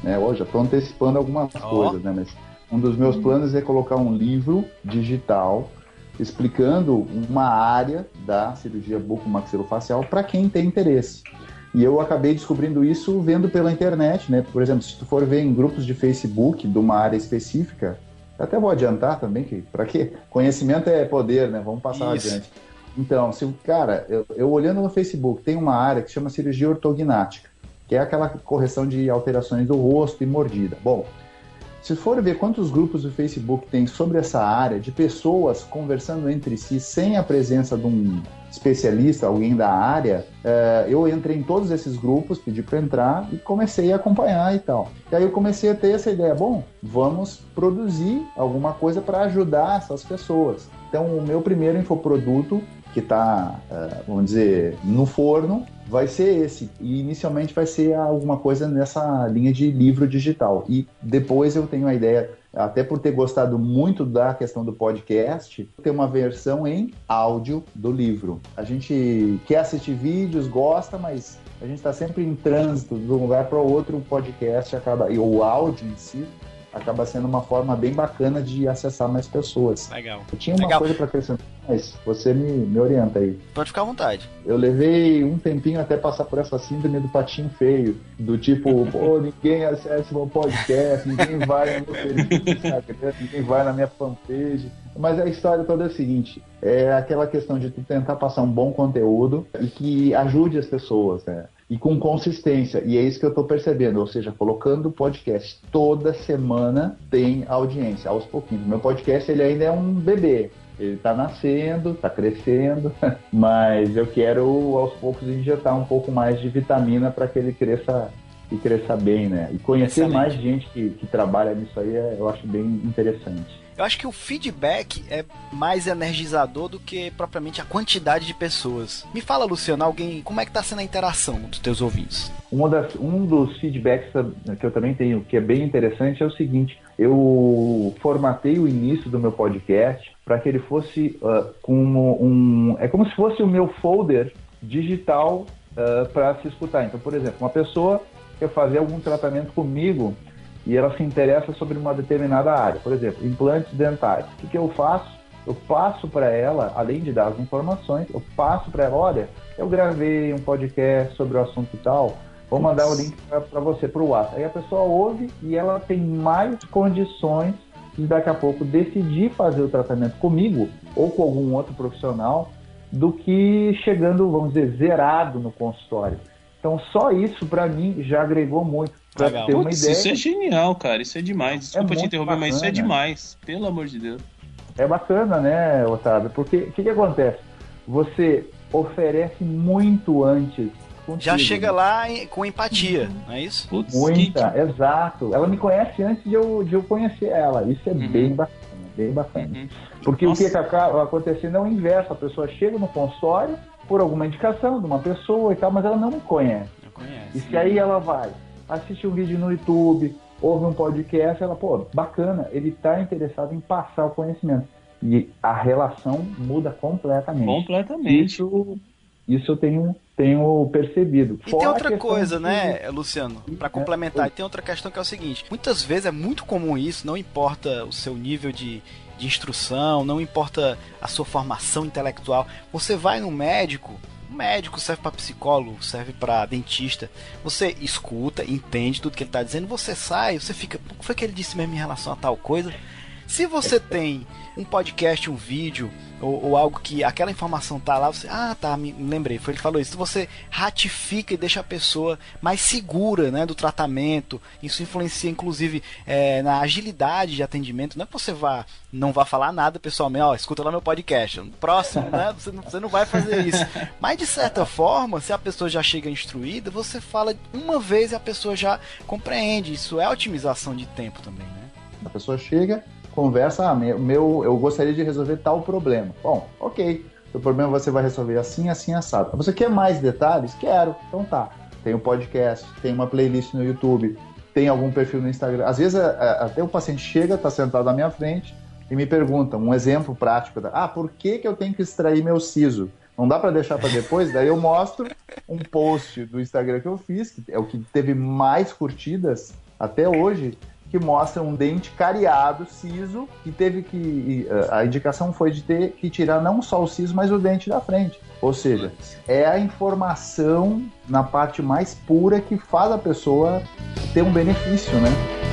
né? Ó, já estou antecipando algumas oh. coisas, né? Mas um dos meus planos é colocar um livro digital explicando uma área da cirurgia bucomaxilofacial para quem tem interesse. E eu acabei descobrindo isso vendo pela internet, né? Por exemplo, se tu for ver em grupos de Facebook de uma área específica, até vou adiantar também que para quê? Conhecimento é poder, né? Vamos passar isso. adiante. Então, se o cara, eu, eu, olhando no Facebook, tem uma área que chama cirurgia ortognática, que é aquela correção de alterações do rosto e mordida. Bom, Se for ver quantos grupos do Facebook tem sobre essa área, de pessoas conversando entre si sem a presença de um especialista, alguém da área, uh, eu entrei em todos esses grupos, pedi para entrar e comecei a acompanhar e tal. E aí eu comecei a ter essa ideia, bom, vamos produzir alguma coisa para ajudar essas pessoas. Então, o meu primeiro infoproduto, que está, eh, vamos dizer, no forno, vai ser esse. E inicialmente vai ser alguma coisa nessa linha de livro digital. E depois eu tenho a ideia até por ter gostado muito da questão do podcast, ter uma versão em áudio do livro. A gente quer assistir vídeos, gosta, mas a gente está sempre em trânsito de um lugar para outro, o podcast acaba, e o áudio em si acaba sendo uma forma bem bacana de acessar mais pessoas. Legal. Eu tinha uma Legal. coisa para acrescentar, mas você me, me orienta aí. Pode ficar à vontade. Eu levei um tempinho até passar por essa síndrome do patinho feio, do tipo, pô, ninguém acessa o meu podcast, ninguém vai no meu perfil do Instagram, ninguém vai na minha fanpage. Mas a história toda é a seguinte: é aquela questão de tu tentar passar um bom conteúdo e que ajude as pessoas, né? E com consistência. E é isso que eu estou percebendo. Ou seja, colocando o podcast toda semana tem audiência, aos pouquinhos. Meu podcast ele ainda é um bebê. Ele está nascendo, está crescendo, mas eu quero aos poucos injetar um pouco mais de vitamina para que ele cresça e cresça bem, né? E conhecer Excelente. mais gente que, que trabalha nisso aí é- eu acho bem interessante. Eu acho que o feedback é mais energizador do que propriamente a quantidade de pessoas. Me fala, Luciano, alguém, como é que tá sendo a interação dos teus ouvintes? Das- um dos feedbacks que eu também tenho, que é bem interessante, é o seguinte: eu formatei o início do meu podcast para que ele fosse ah, como um. É como se fosse o meu folder digital para se escutar. Então, por exemplo, uma pessoa quer fazer algum tratamento comigo e ela se interessa sobre uma determinada área, por exemplo, implantes dentais. O que, que eu faço? Eu passo para ela, além de dar as informações, eu passo para ela, olha, eu gravei um podcast sobre o assunto e tal, vou mandar o link para você para o WhatsApp. Aí a pessoa ouve e ela tem mais condições de daqui a pouco decidir fazer o tratamento comigo ou com algum outro profissional do que chegando, vamos dizer, zerado no consultório. Então só isso para mim já agregou muito. Para Legal. ter uma Putz, ideia, isso é genial, cara. Isso é demais. Desculpa te muito interromper, mas isso é bacana. demais. Pelo amor de Deus. É bacana, né, Otávio? Porque o que, que acontece? Você oferece muito antes. contigo, Já chega né? lá com empatia, não é isso? Putz, que- Muita, exato. Ela me conhece antes de eu, de eu conhecer ela. Isso é Uhum. bem bacana, bem bacana. Uhum. Porque o Nossa. que, que acaba acontecendo é o inverso. A pessoa chega no consultório por alguma indicação de uma pessoa e tal, mas ela não me conhece. Não E conhece. se aí ela vai, assiste um vídeo no YouTube, ouve um podcast, ela, pô, bacana, ele está interessado em passar o conhecimento. E a relação muda completamente. Completamente. Isso, isso eu tenho, tenho percebido. E Fora tem outra coisa, de- né, Luciano? Pra complementar, Oi. e tem outra questão que é o seguinte: muitas vezes é muito comum isso, não importa o seu nível de, de instrução, não importa a sua formação intelectual. Você vai no médico, médico serve para psicólogo, serve para dentista. Você escuta, entende tudo que ele tá dizendo, você sai, você fica, o que foi que ele disse mesmo em relação a tal coisa? Se você tem um podcast, um vídeo ou, ou algo que aquela informação tá lá, você, ah, tá, me lembrei, foi ele que falou isso. Você ratifica e deixa a pessoa mais segura, né, do tratamento. Isso influencia inclusive é, na agilidade de atendimento. Não é que você vá, não vá falar nada pessoalmente, ó, escuta lá meu podcast. Próximo, né, você não, você não vai fazer isso. Mas de certa forma, se a pessoa já chega instruída, você fala uma vez e a pessoa já compreende. Isso é otimização de tempo também, né? A pessoa chega, conversa, ah, meu, meu, eu gostaria de resolver tal problema. Bom, ok. O problema você vai resolver assim, assim, assado. Você quer mais detalhes? Quero. Então tá. Tem um podcast, tem uma playlist no YouTube, tem algum perfil no Instagram. Às vezes até o paciente chega, está sentado na minha frente e me pergunta um exemplo prático. Ah, por que, que eu tenho que extrair meu siso? Não dá para deixar para depois? Daí eu mostro um post do Instagram que eu fiz, que é o que teve mais curtidas até hoje, que mostra um dente cariado, siso, que teve que. A indicação foi de ter que tirar não só o siso, mas o dente da frente. Ou seja, é a informação na parte mais pura que faz a pessoa ter um benefício, né?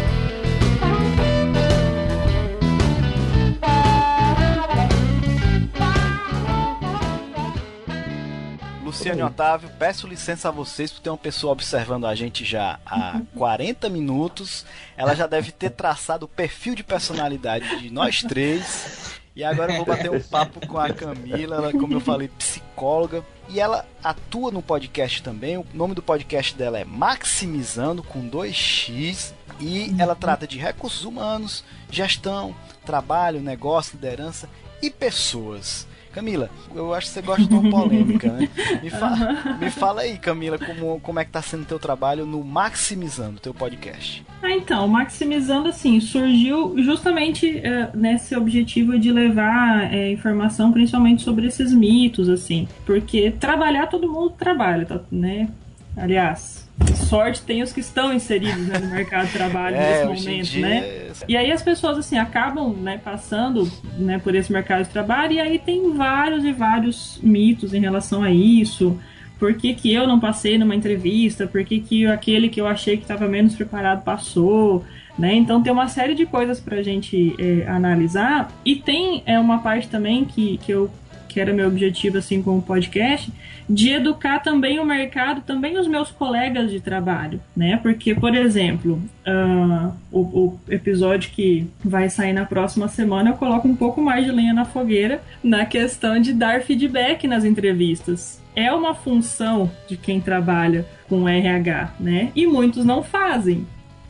Luciano e Otávio, peço licença a vocês por ter uma pessoa observando a gente já há 40 minutos. Ela já deve ter traçado o perfil de personalidade de nós três. E agora eu vou bater um papo com a Camila, ela, como eu falei, psicóloga. E ela atua no podcast também. O nome do podcast dela é Maximizando com 2x. E ela trata de recursos humanos, gestão, trabalho, negócio, liderança e pessoas. Camila, eu acho que você gosta de uma polêmica, né? Me, fa uhum. me fala aí, Camila, como, como é que tá sendo o teu trabalho no Maximizando, teu podcast. Ah, então, Maximizando, assim, surgiu justamente é, nesse objetivo de levar é, informação principalmente sobre esses mitos, assim, porque trabalhar todo mundo trabalha, tá, né? Aliás, sorte tem os que estão inseridos né, no mercado de trabalho é, nesse momento, né? É... E aí as pessoas assim acabam né, passando né, por esse mercado de trabalho e aí tem vários e vários mitos em relação a isso. Por que, que eu não passei numa entrevista? Por que, que aquele que eu achei que estava menos preparado passou? Né? Então tem uma série de coisas para a gente é, analisar e tem é, uma parte também que, que eu que era meu objetivo assim com o podcast, de educar também o mercado, também os meus colegas de trabalho, né? Porque, por exemplo, uh, o, o, episódio que vai sair na próxima semana, eu coloco um pouco mais de lenha na fogueira na questão de dar feedback nas entrevistas. É uma função de quem trabalha com RH, né? E muitos não fazem.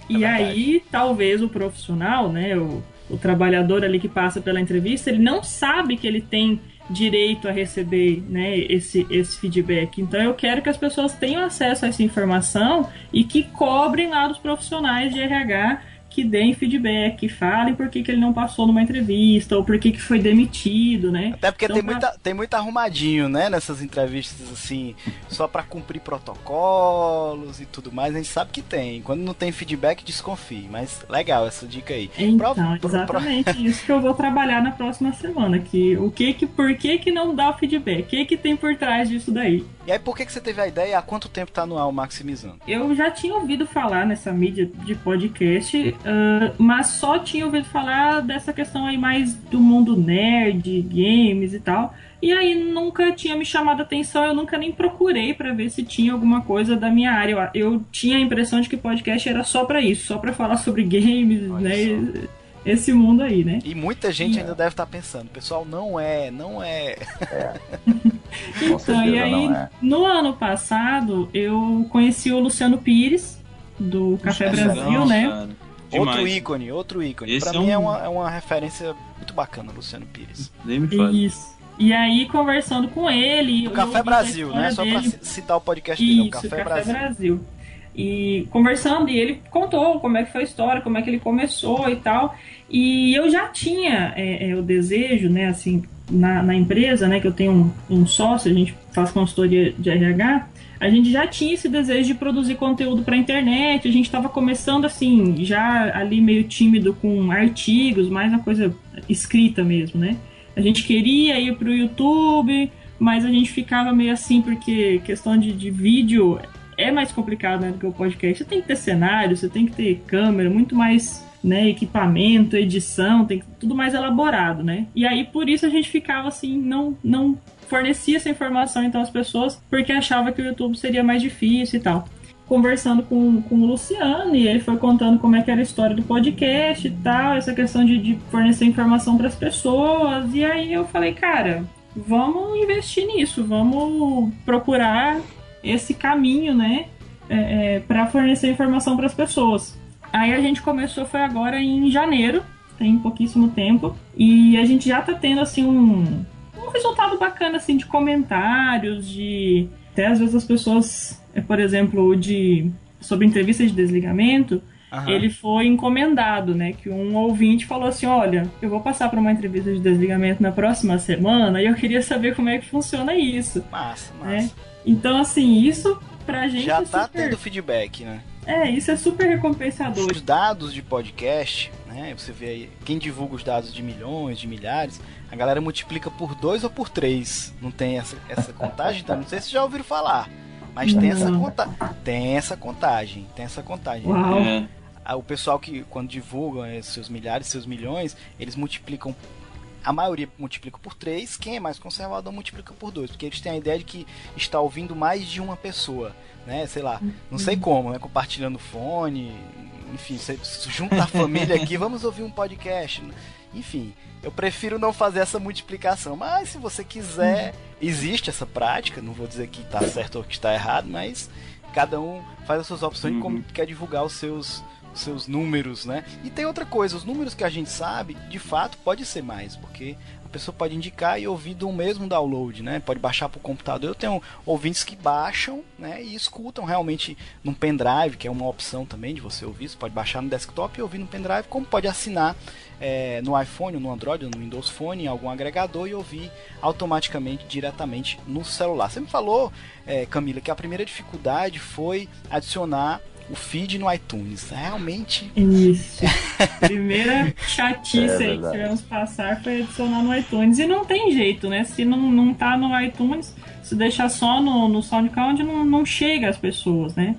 É e aí, talvez o profissional, né, o, o trabalhador ali que passa pela entrevista, ele não sabe que ele tem direito a receber né, esse, esse feedback. Então eu quero que as pessoas tenham acesso a essa informação e que cobrem lá dos profissionais de RH que deem feedback, que falem por que, que ele não passou numa entrevista, ou por que, que foi demitido, né? Até porque então, tem, muita, tem muito arrumadinho, né, nessas entrevistas, assim, só para cumprir protocolos e tudo mais, a gente sabe que tem. Quando não tem feedback, desconfie. Mas legal essa dica aí. Então, pro, exatamente pro... isso que eu vou trabalhar na próxima semana, que o que que, por que que não dá o feedback? O que que tem por trás disso daí? E aí, por que, que você teve a ideia? Há quanto tempo tá no ar o Maximizando? Eu já tinha ouvido falar nessa mídia de podcast, uh, mas só tinha ouvido falar dessa questão aí mais do mundo nerd, games e tal. E aí nunca tinha me chamado a atenção, eu nunca nem procurei para ver se tinha alguma coisa da minha área. Eu, eu tinha a impressão de que podcast era só para isso, só para falar sobre games, Olha né? Só esse mundo aí, né? E muita gente ainda deve estar tá pensando, pessoal, não é, não é. é. então, e aí, é. no ano passado, eu conheci o Luciano Pires, do Café Brasil, né? Cara. Outro ícone, outro ícone. Esse pra é mim é, um... é, uma, é uma referência muito bacana, Luciano Pires. Nem me fala. Isso. E aí, conversando com ele. O Café Brasil, né? Só pra citar o podcast dele, o Café, Café Brasil. Brasil. E conversando, e ele contou como é que foi a história, como é que ele começou e tal. E eu já tinha é, é, o desejo, né, assim, na, na, empresa, né, que eu tenho um, um sócio, a gente faz consultoria de RH, a gente já tinha esse desejo de produzir conteúdo para a internet, a gente estava começando assim, já ali meio tímido com artigos, mais uma coisa escrita mesmo, né? A gente queria ir para o YouTube, mas a gente ficava meio assim porque questão de, de vídeo é mais complicado né, do que o podcast. Você tem que ter cenário, você tem que ter câmera, muito mais né, equipamento, edição, tem tudo mais elaborado, né? E aí por isso a gente ficava assim, não não fornecia essa informação então às pessoas, porque achava que o YouTube seria mais difícil e tal. Conversando com, com o Luciano, e ele foi contando como é que era a história do podcast e tal, essa questão de, de fornecer informação para as pessoas. E aí eu falei, cara, vamos investir nisso, vamos procurar esse caminho, né, é, é, para fornecer informação para as pessoas. Aí a gente começou, foi agora em janeiro, tem pouquíssimo tempo, e a gente já tá tendo, assim, um, um resultado bacana, assim, de comentários, de... Até às vezes as pessoas, é, por exemplo, de sobre entrevista de desligamento, Uhum. ele foi encomendado, né? Que um ouvinte falou assim: Olha, eu vou passar para uma entrevista de desligamento na próxima semana e eu queria saber como é que funciona isso. Massa, né? massa. Então, assim, isso pra gente. Já é tá super... tendo feedback, né? É, isso é super recompensador. Os dados de podcast, né? Você vê aí, quem divulga os dados de milhões, de milhares, a galera multiplica por dois ou por três. Não tem essa, essa contagem? Então, não sei se já ouviram falar. Mas tem essa, conta tem essa contagem. Tem essa contagem. Uau. É. O pessoal que, quando divulgam seus milhares, seus milhões, eles multiplicam a maioria multiplica por 3, quem é mais conservador multiplica por 2, porque eles têm a ideia de que está ouvindo mais de uma pessoa, né? Sei lá, não sei uhum. como, né? Compartilhando fone, enfim, você junta a família aqui, vamos ouvir um podcast. Enfim, eu prefiro não fazer essa multiplicação, mas se você quiser, existe essa prática, não vou dizer que está certo ou que está errado, mas cada um faz as suas opções uhum. de como uhum. quer divulgar os seus seus números, né? E tem outra coisa, os números que a gente sabe, de fato, pode ser mais, porque a pessoa pode indicar e ouvir do mesmo download, né? Pode baixar para o computador. Eu tenho ouvintes que baixam, né? E escutam realmente num pendrive, que é uma opção também de você ouvir. Você pode baixar no desktop e ouvir no pendrive, como pode assinar é, no iPhone, no Android, no Windows Phone, em algum agregador e ouvir automaticamente diretamente no celular. Você me falou, é, Camila, que a primeira dificuldade foi adicionar o feed no iTunes. Realmente. Isso. Primeira chatice é aí que tivemos passar foi adicionar no iTunes. E não tem jeito, né? Se não, não tá no iTunes, se deixar só no, no SoundCloud, não, não chega às pessoas, né?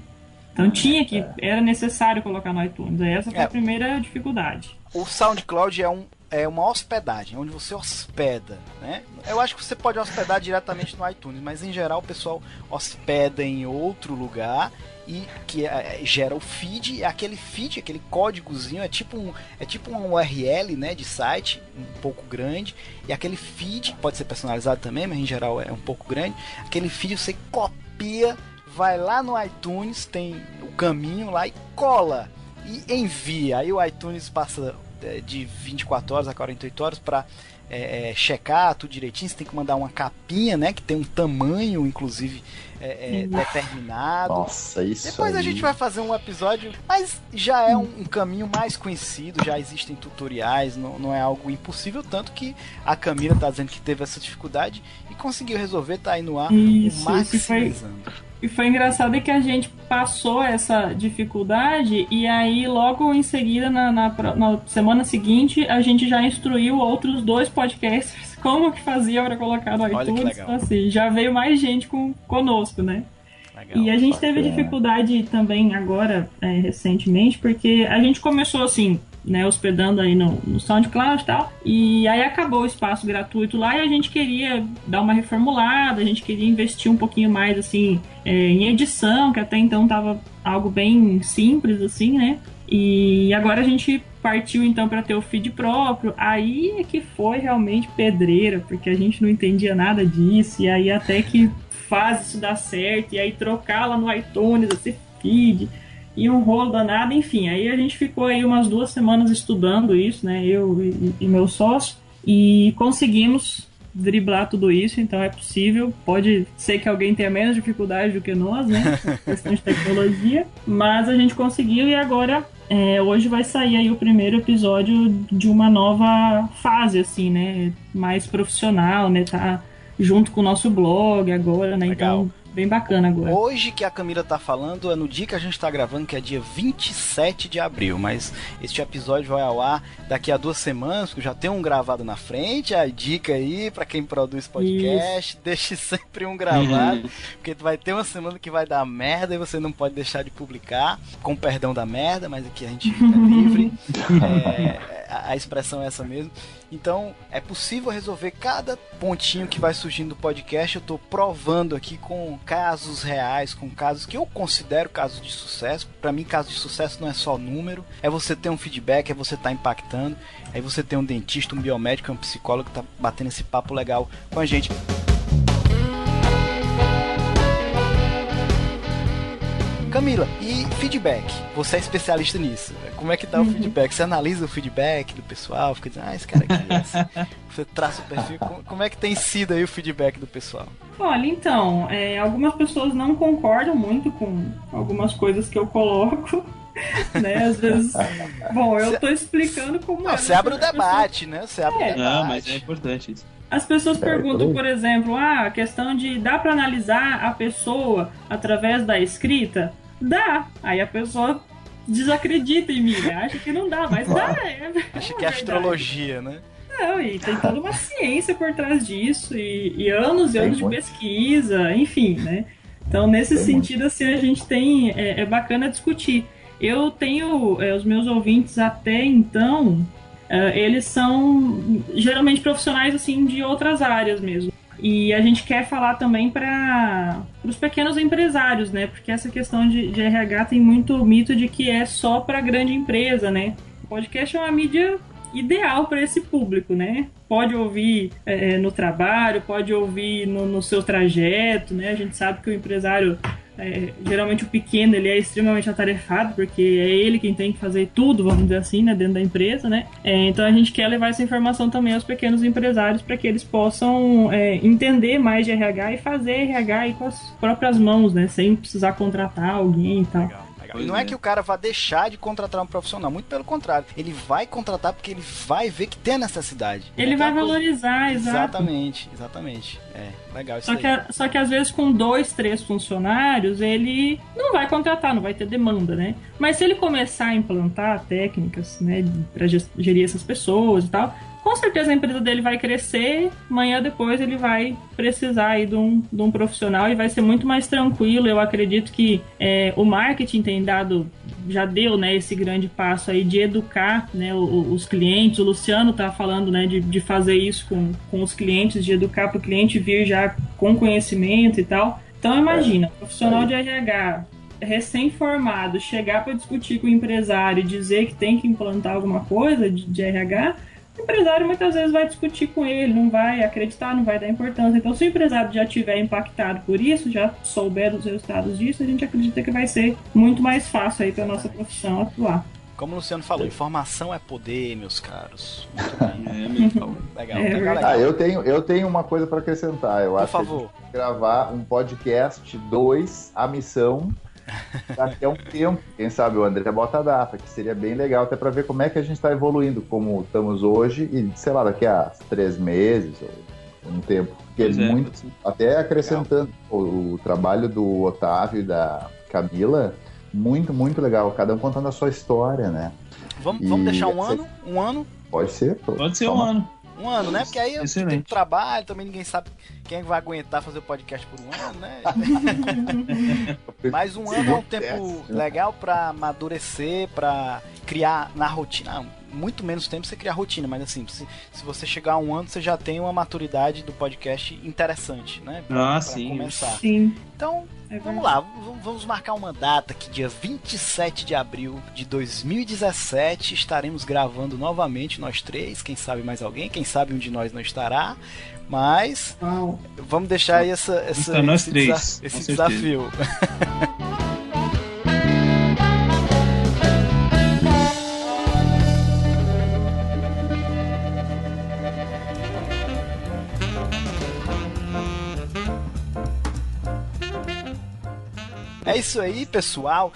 Então tinha que, era necessário colocar no iTunes. Essa foi é. a primeira dificuldade. O SoundCloud é um é uma hospedagem, onde você hospeda, né? Eu acho que você pode hospedar diretamente no iTunes, mas em geral o pessoal hospeda em outro lugar e que é, é gera o feed, e aquele feed, aquele códigozinho é tipo um é tipo um URL, né, de site, um pouco grande, e aquele feed pode ser personalizado também, mas em geral é um pouco grande. Aquele feed você copia, vai lá no iTunes, tem o caminho lá e cola e envia. Aí o iTunes passa é, de 24 horas a 48 horas para é, é, checar tudo direitinho. Você tem que mandar uma capinha, né? Que tem um tamanho, inclusive, é, é determinado. Nossa, isso. Depois aí. a gente vai fazer um episódio, mas já é um, um, caminho mais conhecido, já existem tutoriais, não, não é algo impossível. Tanto que a Camila tá dizendo que teve essa dificuldade e conseguiu resolver, tá aí no ar, isso, maximizando. Isso foi e foi engraçado que a gente passou essa dificuldade e aí logo em seguida, na, na, na semana seguinte, a gente já instruiu outros dois podcasters como que fazia para colocar no iTunes. Então, assim, já veio mais gente com, conosco, né? Legal, e a gente teve dificuldade também agora, é, recentemente, porque a gente começou assim, né, hospedando aí no, no SoundCloud e tal. E aí acabou o espaço gratuito lá e a gente queria dar uma reformulada, a gente queria investir um pouquinho mais assim é, em edição, que até então tava algo bem simples assim, né? E agora a gente partiu então para ter o feed próprio. Aí é que foi realmente pedreira, porque a gente não entendia nada disso. E aí até que faz isso dar certo, e aí trocar lá no iTunes esse feed e um rolo danado, enfim. Aí a gente ficou aí umas duas semanas estudando isso, né? Eu e, e meu sócio, e conseguimos driblar tudo isso, então é possível. Pode ser que alguém tenha menos dificuldade do que nós, né? questão de tecnologia, mas a gente conseguiu e agora é, hoje vai sair aí o primeiro episódio de uma nova fase, assim, né? Mais profissional, né? Tá junto com o nosso blog agora, né? Legal. Então bem bacana agora. Hoje que a Camila tá falando é no dia que a gente tá gravando, que é dia 27 de abril, mas este episódio vai ao ar daqui a duas semanas, porque já tem um gravado na frente, a dica aí para quem produz podcast, Isso. deixe sempre um gravado, uhum. porque vai ter uma semana que vai dar merda e você não pode deixar de publicar, com perdão da merda, mas aqui a gente é livre. é, a, expressão é essa mesmo. Então, é possível resolver cada pontinho que vai surgindo do podcast. Eu estou provando aqui com casos reais, com casos que eu considero casos de sucesso. Para mim, caso de sucesso não é só número, é você ter um feedback, é você estar tá impactando. Aí você tem um dentista, um biomédico, um psicólogo que está batendo esse papo legal com a gente. Camila, e feedback? Você é especialista nisso. Como é que tá uhum. o feedback? Você analisa o feedback do pessoal? Fica dizendo, ah, esse cara aqui é esse. Você traça o perfil. Como é que tem sido aí o feedback do pessoal? Olha, então, é, algumas pessoas não concordam muito com algumas coisas que eu coloco. né? Às vezes. Bom, eu tô explicando como não, é. Você abre o debate, pessoa... né? Você abre é. o debate. Não, mas é importante isso. As pessoas é, perguntam, por exemplo, ah, a questão de dá para analisar a pessoa através da escrita? Dá. Aí a pessoa desacredita em mim, né? acha que não dá, mas dá. É, acha que é astrologia, né? Não, e tem toda uma ciência por trás disso, e, e anos e anos de pesquisa, enfim, né? Então, nesse tem sentido, muito. assim, a gente tem. É, é bacana discutir. Eu tenho é, os meus ouvintes até então. uh, eles são geralmente profissionais assim de outras áreas mesmo. E a gente quer falar também para os pequenos empresários, né? Porque essa questão de, de RH tem muito mito de que é só para grande empresa, né? O podcast é uma mídia ideal para esse público, né? Pode ouvir é, no trabalho, pode ouvir no, no seu trajeto, né? A gente sabe que o empresário é, geralmente o pequeno ele é extremamente atarefado, porque é ele quem tem que fazer tudo, vamos dizer assim, né, dentro da empresa, né? É, então a gente quer levar essa informação também aos pequenos empresários para que eles possam é, entender mais de RH e fazer RH aí com as próprias mãos, né? Sem precisar contratar alguém e tal. Legal. Pois não é. é. que o cara vai deixar de contratar um profissional, muito pelo contrário. Ele vai contratar porque ele vai ver que tem a necessidade. Ele é vai valorizar, coisa... Exatamente, exatamente. É, legal isso só que, só que às vezes com dois, três funcionários, ele não vai contratar, não vai ter demanda, né? Mas se ele começar a implantar técnicas, né, para gerir essas pessoas e tal, com certeza a empresa dele vai crescer, amanhã depois ele vai precisar aí de um, de um profissional e vai ser muito mais tranquilo. Eu acredito que é, o marketing tem dado, já deu né, esse grande passo aí de educar né, os, clientes. O Luciano está falando né, de, de fazer isso com, com os clientes, de educar para o cliente vir já com conhecimento e tal. Então imagina, profissional de RH recém-formado chegar para discutir com o empresário e dizer que tem que implantar alguma coisa de, de RH o empresário muitas vezes vai discutir com ele, não vai acreditar, não vai dar importância. Então, se o empresário já tiver impactado por isso, já souber dos resultados disso, a gente acredita que vai ser muito mais fácil aí para nossa profissão atuar. Como o Luciano falou, informação é poder, meus caros. Muito bem. É, legal, é, legal, legal. Ah, eu tenho, eu tenho uma coisa para acrescentar. Eu Por acho favor. que gravar um podcast 2, a missão Daqui a um tempo, quem sabe o André bota a data, que seria bem legal até para ver como é que a gente está evoluindo, como estamos hoje, e sei lá, daqui a três meses ou um tempo. Porque é, muito. Até acrescentando o, o, trabalho do Otávio e da Camila, muito, muito legal. Cada um contando a sua história, né? Vamos, vamos deixar um ano? Um ano? Pode ser. Pode ser um ano. Um ano, né? Porque aí eu tenho trabalho, também ninguém sabe quem vai aguentar fazer o podcast por um ano, né? Mas um ano é um tempo legal para amadurecer, para criar na rotina. muito menos tempo você criar rotina, mas assim, se, se você chegar a um ano, você já tem uma maturidade do podcast interessante, né? Pra, ah, pra sim. começar. Sim. Então, é vamos lá, vamos marcar uma data que dia 27 de abril de 2017 estaremos gravando novamente nós três, quem sabe mais alguém, quem sabe um de nós não estará, mas Vamos deixar aí essa, essa então, esse, três, desa esse desafio. É isso aí, pessoal.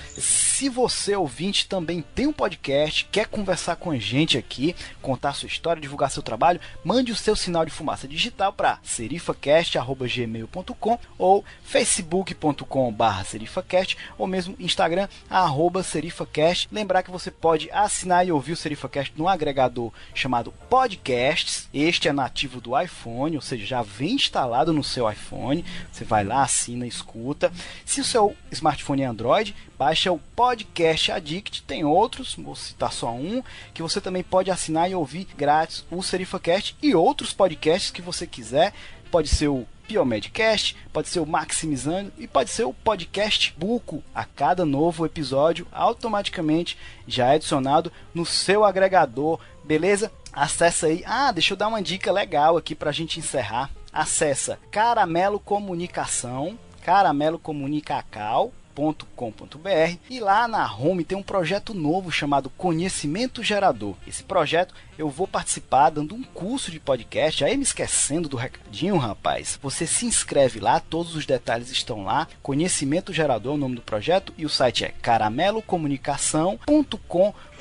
Se você ouvinte também tem um podcast, quer conversar com a gente aqui, contar sua história, divulgar seu trabalho, mande o seu sinal de fumaça digital para serifacast@gmail.com ou facebook.com/serifacast ou mesmo Instagram @serifacast. Lembrar que você pode assinar e ouvir o Serifacast no agregador chamado Podcasts. Este é nativo do iPhone, ou seja, já vem instalado no seu iPhone. Você vai lá, assina, escuta. Se o seu smartphone é Android, baixa o Podcast Addict, tem outros, vou citar só um, que você também pode assinar e ouvir grátis o SerifaCast e outros podcasts que você quiser. Pode ser o Piomedcast, pode ser o Maximizando e pode ser o podcast Buco. A cada novo episódio, automaticamente já é adicionado no seu agregador, beleza? Acessa aí. Ah, deixa eu dar uma dica legal aqui para a gente encerrar. Acessa Caramelo Comunicação e lá na home tem um projeto novo chamado Conhecimento Gerador. Esse projeto eu vou participar dando um curso de podcast. Aí me esquecendo do recadinho, rapaz. Você se inscreve lá, todos os detalhes estão lá. Conhecimento Gerador é o nome do projeto e o site é caramelocomunicação.com.br.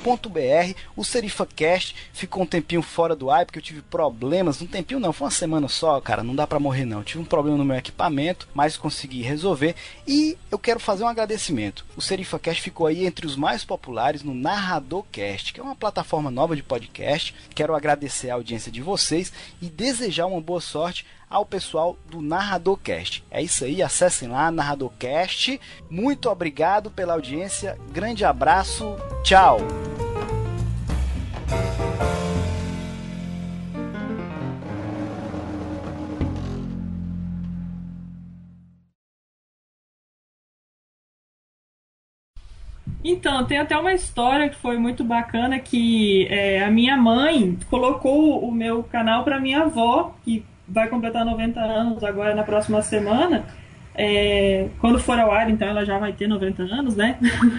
O SerifaCast ficou um tempinho fora do ar porque eu tive problemas. Um tempinho não, foi uma semana só, cara. Não dá para morrer não. Eu tive um problema no meu equipamento, mas consegui resolver. E eu quero fazer um agradecimento. O SerifaCast ficou aí entre os mais populares no NarradorCast, que é uma plataforma nova de podcast. Quero agradecer a audiência de vocês e desejar uma boa sorte ao pessoal do NarradorCast. É isso aí, acessem lá NarradorCast. Muito obrigado pela audiência, grande abraço, tchau! Então, tem até uma história que foi muito bacana que é, a minha mãe colocou o meu canal para minha avó, que vai completar 90 anos agora na próxima semana. É, quando for ao ar, então ela já vai ter 90 anos, né?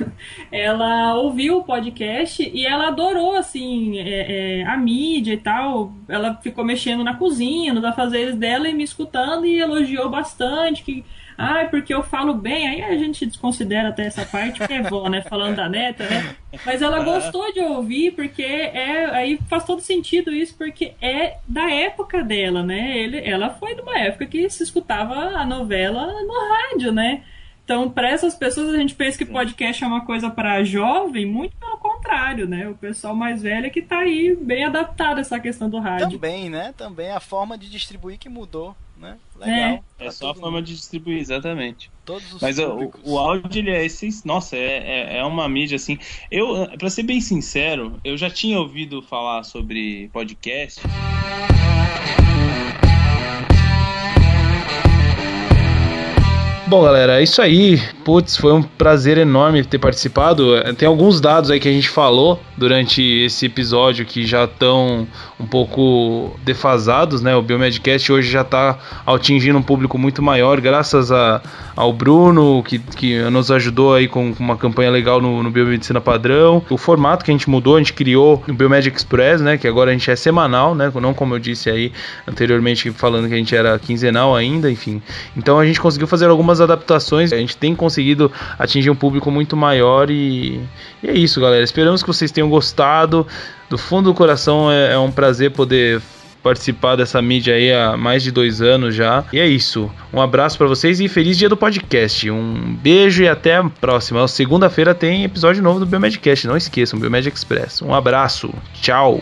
ela ouviu o podcast e ela adorou, assim, é, é, a mídia e tal. Ela ficou mexendo na cozinha, nos afazeres dela e me escutando e elogiou bastante que ah, porque eu falo bem, aí a gente desconsidera até essa parte, que é vó, né? Falando da neta, né? Mas ela gostou de ouvir, porque é. Aí faz todo sentido isso, porque é da época dela, né? Ele, ela foi de uma época que se escutava a novela no rádio, né? Então, para essas pessoas, a gente pensa que podcast é uma coisa para jovem, muito pelo contrário, né? O pessoal mais velho é que tá aí bem adaptado a essa questão do rádio. Também, né? Também a forma de distribuir que mudou né? Legal. É, é só a forma de distribuir, exatamente. Todos os Mas o, o, áudio, ele é essencial. Nossa, é, é, é, uma mídia assim. Eu, pra ser bem sincero, eu já tinha ouvido falar sobre podcast. Bom, galera, é isso aí. Putz, foi um prazer enorme ter participado. Tem alguns dados aí que a gente falou durante esse episódio que já estão um pouco defasados, né? O Biomedcast hoje já está atingindo um público muito maior, graças a, ao Bruno, que, que nos ajudou aí com, uma campanha legal no, no Biomedicina Padrão. O formato que a gente mudou, a gente criou o Biomed Express, né? Que agora a gente é semanal, né? Não como eu disse aí anteriormente, falando que a gente era quinzenal ainda, enfim. Então a gente conseguiu fazer algumas adaptações, a gente tem conseguido atingir um público muito maior e, e é isso, galera. Esperamos que vocês tenham gostado. Do fundo do coração é, é um prazer poder participar dessa mídia aí há mais de dois anos já. E é isso. Um abraço para vocês e feliz dia do podcast. Um beijo e até a próxima. Segunda-feira tem episódio novo do Biomedcast. Não esqueçam, Biomed Express. Um abraço. Tchau.